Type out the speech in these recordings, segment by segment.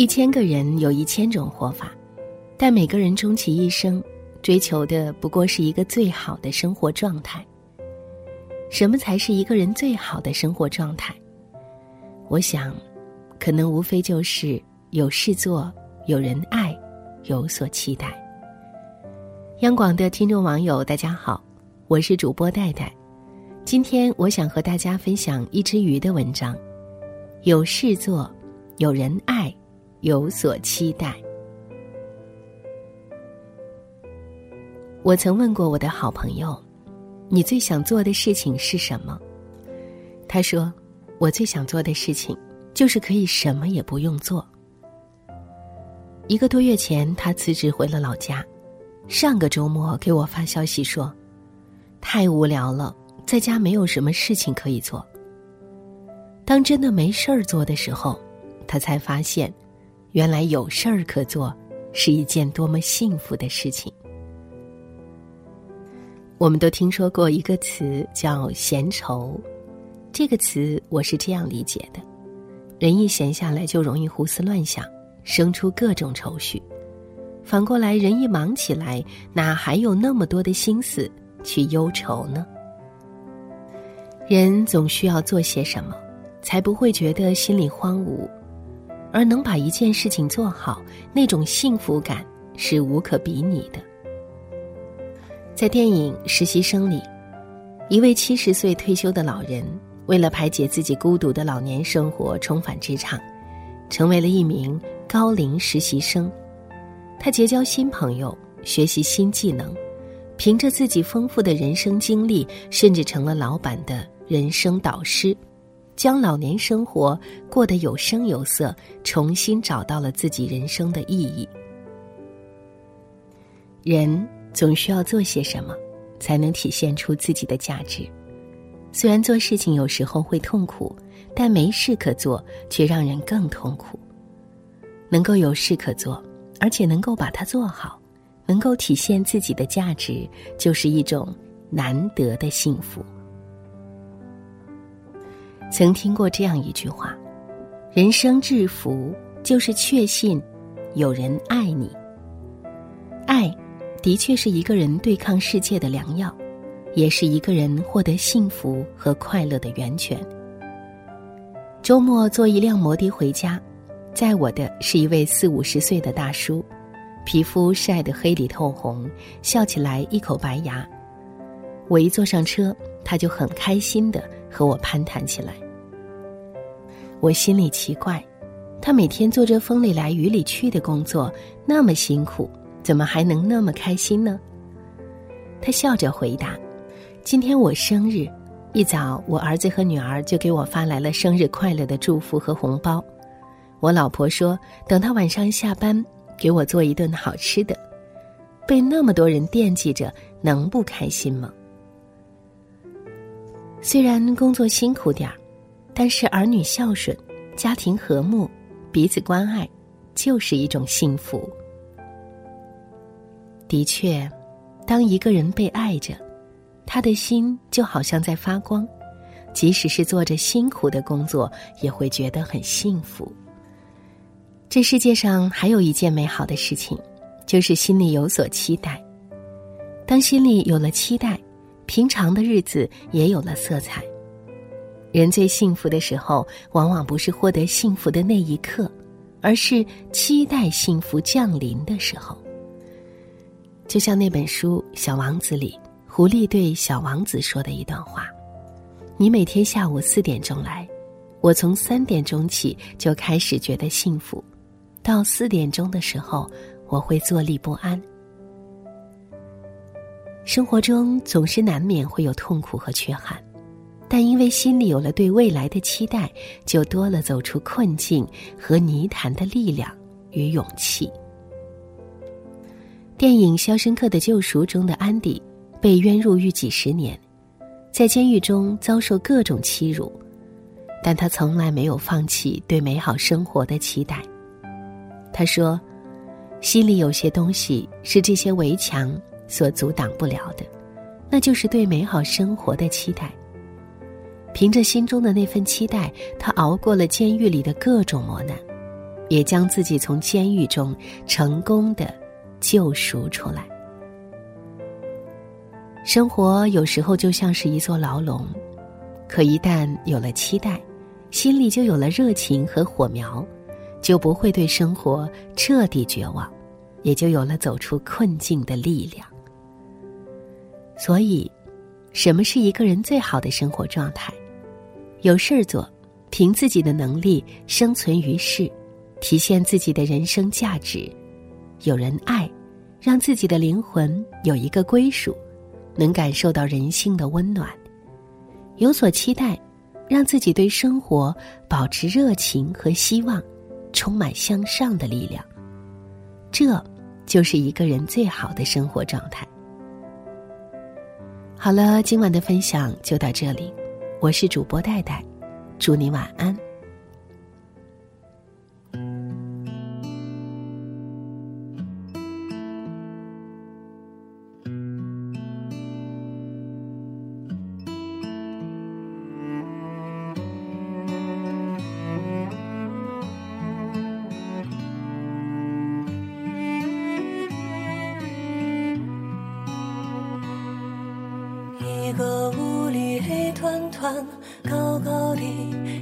一千个人有一千种活法，但每个人终其一生追求的不过是一个最好的生活状态。什么才是一个人最好的生活状态？我想，可能无非就是有事做、有人爱、有所期待。央广的听众网友，大家好，我是主播戴戴。今天我想和大家分享一只鱼的文章：有事做，有人爱，有所期待。我曾问过我的好朋友。你最想做的事情是什么？他说：“我最想做的事情就是可以什么也不用做。”一个多月前，他辞职回了老家。上个周末给我发消息说：“太无聊了，在家没有什么事情可以做。”当真的没事儿做的时候，他才发现，原来有事儿可做是一件多么幸福的事情。我们都听说过一个词叫“闲愁”，这个词我是这样理解的：人一闲下来就容易胡思乱想，生出各种愁绪；反过来，人一忙起来，哪还有那么多的心思去忧愁呢？人总需要做些什么，才不会觉得心里荒芜，而能把一件事情做好，那种幸福感是无可比拟的。在电影《实习生》里，一位七十岁退休的老人，为了排解自己孤独的老年生活，重返职场，成为了一名高龄实习生。他结交新朋友，学习新技能，凭着自己丰富的人生经历，甚至成了老板的人生导师，将老年生活过得有声有色，重新找到了自己人生的意义。人。总需要做些什么，才能体现出自己的价值。虽然做事情有时候会痛苦，但没事可做却让人更痛苦。能够有事可做，而且能够把它做好，能够体现自己的价值，就是一种难得的幸福。曾听过这样一句话：“人生至福，就是确信有人爱你。”爱。的确是一个人对抗世界的良药，也是一个人获得幸福和快乐的源泉。周末坐一辆摩的回家，载我的是一位四五十岁的大叔，皮肤晒得黑里透红，笑起来一口白牙。我一坐上车，他就很开心的和我攀谈起来。我心里奇怪，他每天做着风里来雨里去的工作，那么辛苦。怎么还能那么开心呢？他笑着回答：“今天我生日，一早我儿子和女儿就给我发来了生日快乐的祝福和红包。我老婆说，等他晚上下班给我做一顿好吃的。被那么多人惦记着，能不开心吗？虽然工作辛苦点儿，但是儿女孝顺，家庭和睦，彼此关爱，就是一种幸福。”的确，当一个人被爱着，他的心就好像在发光，即使是做着辛苦的工作，也会觉得很幸福。这世界上还有一件美好的事情，就是心里有所期待。当心里有了期待，平常的日子也有了色彩。人最幸福的时候，往往不是获得幸福的那一刻，而是期待幸福降临的时候。就像那本书《小王子》里，狐狸对小王子说的一段话：“你每天下午四点钟来，我从三点钟起就开始觉得幸福，到四点钟的时候，我会坐立不安。生活中总是难免会有痛苦和缺憾，但因为心里有了对未来的期待，就多了走出困境和泥潭的力量与勇气。”电影《肖申克的救赎》中的安迪，被冤入狱几十年，在监狱中遭受各种欺辱，但他从来没有放弃对美好生活的期待。他说：“心里有些东西是这些围墙所阻挡不了的，那就是对美好生活的期待。凭着心中的那份期待，他熬过了监狱里的各种磨难，也将自己从监狱中成功的救赎出来。生活有时候就像是一座牢笼，可一旦有了期待，心里就有了热情和火苗，就不会对生活彻底绝望，也就有了走出困境的力量。所以，什么是一个人最好的生活状态？有事儿做，凭自己的能力生存于世，体现自己的人生价值；有人爱，让自己的灵魂有一个归属。能感受到人性的温暖，有所期待，让自己对生活保持热情和希望，充满向上的力量。这，就是一个人最好的生活状态。好了，今晚的分享就到这里，我是主播戴戴，祝你晚安。高高的，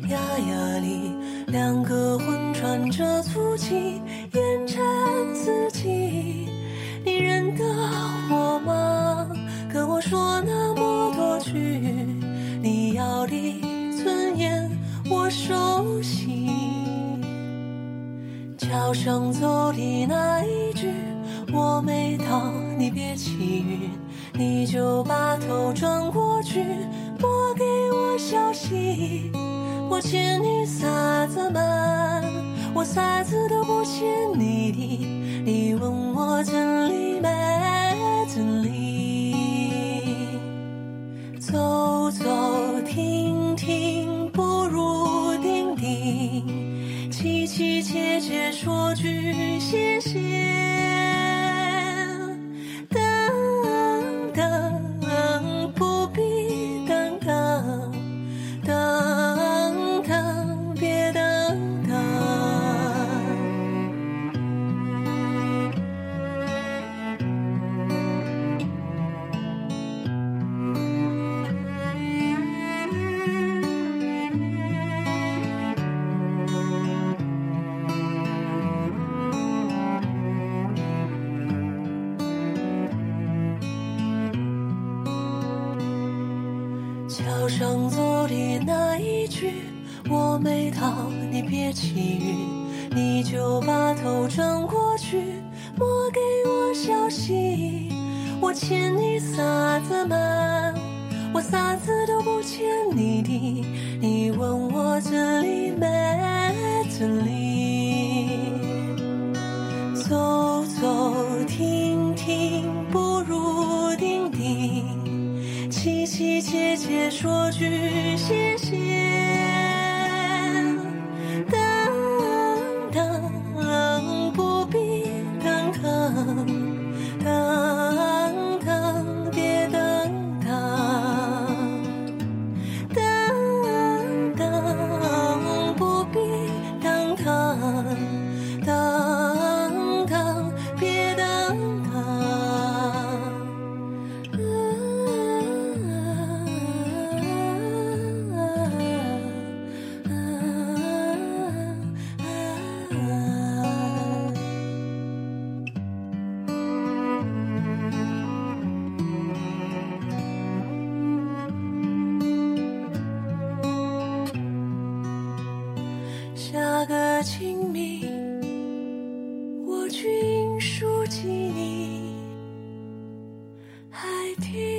压压里，两个魂穿着粗气，烟尘四起。你认得我吗？跟我说那么多句，你要的尊严我熟悉。桥上走的那一句，我没到，你别起晕。你就把头转过去，拨给消息。我欠你啥子嘛？我啥子都不欠你的。你问我真理没真理？走走停停，不如定定。凄凄切切，说句谢。上走的那一句，我没到，你别气晕，你就把头转过去，莫给我消息。我欠你啥子嘛？我啥子都不欠你的，你问我这里没这里？切切说句谢谢等等不必等等等等别等等等等不必等等还听